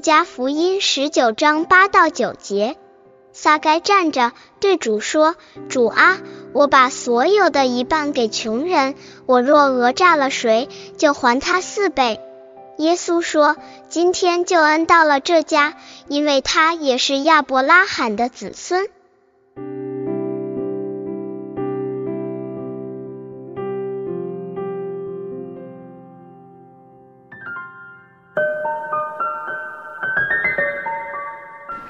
加福音十九章八到九节，撒该站着对主说：“主啊，我把所有的一半给穷人，我若讹诈了谁，就还他四倍。”耶稣说：“今天救恩到了这家，因为他也是亚伯拉罕的子孙。”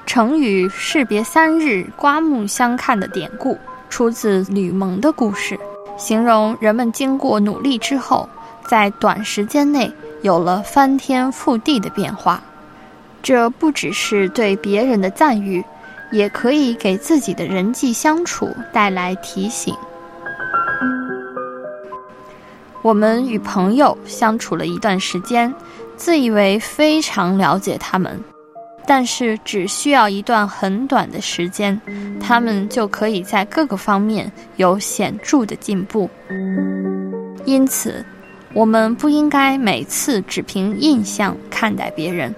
成语士别三日，刮目相看的典故，出自吕蒙的故事，形容人们经过努力之后，在短时间内有了翻天覆地的变化。这不只是对别人的赞誉，也可以给自己的人际相处带来提醒。我们与朋友相处了一段时间，自以为非常了解他们。但是只需要一段很短的时间，他们就可以在各个方面有显著的进步。因此，我们不应该每次只凭印象看待别人，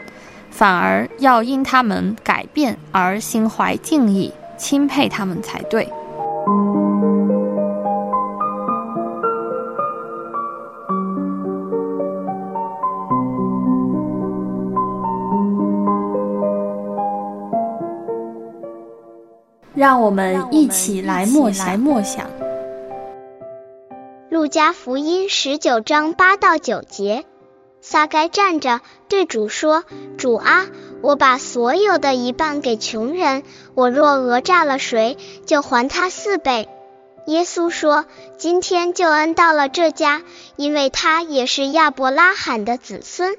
反而要因他们改变而心怀敬意、钦佩他们才对。让我们一起来默想。默想。路加福音十九章八到九节，撒该站着对主说：“主啊，我把所有的一半给穷人，我若讹诈了谁，就还他四倍。”耶稣说：“今天救恩到了这家，因为他也是亚伯拉罕的子孙。”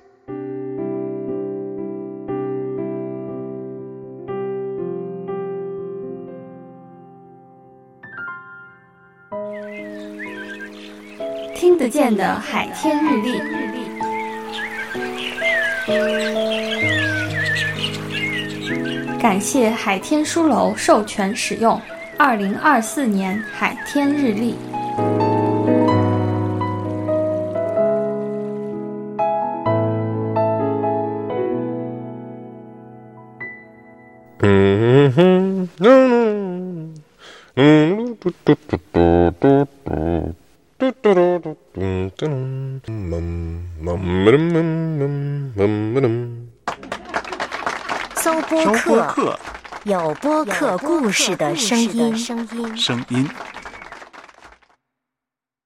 听得见的海天日历，感谢海天书楼授权使用二零二四年海天日历。嗯哼，嗯嗯嘟嘟嘟嘟嘟嘟，嘟嘟嘟嘟嘟嘟。搜播客，有播客故事的声音。声音。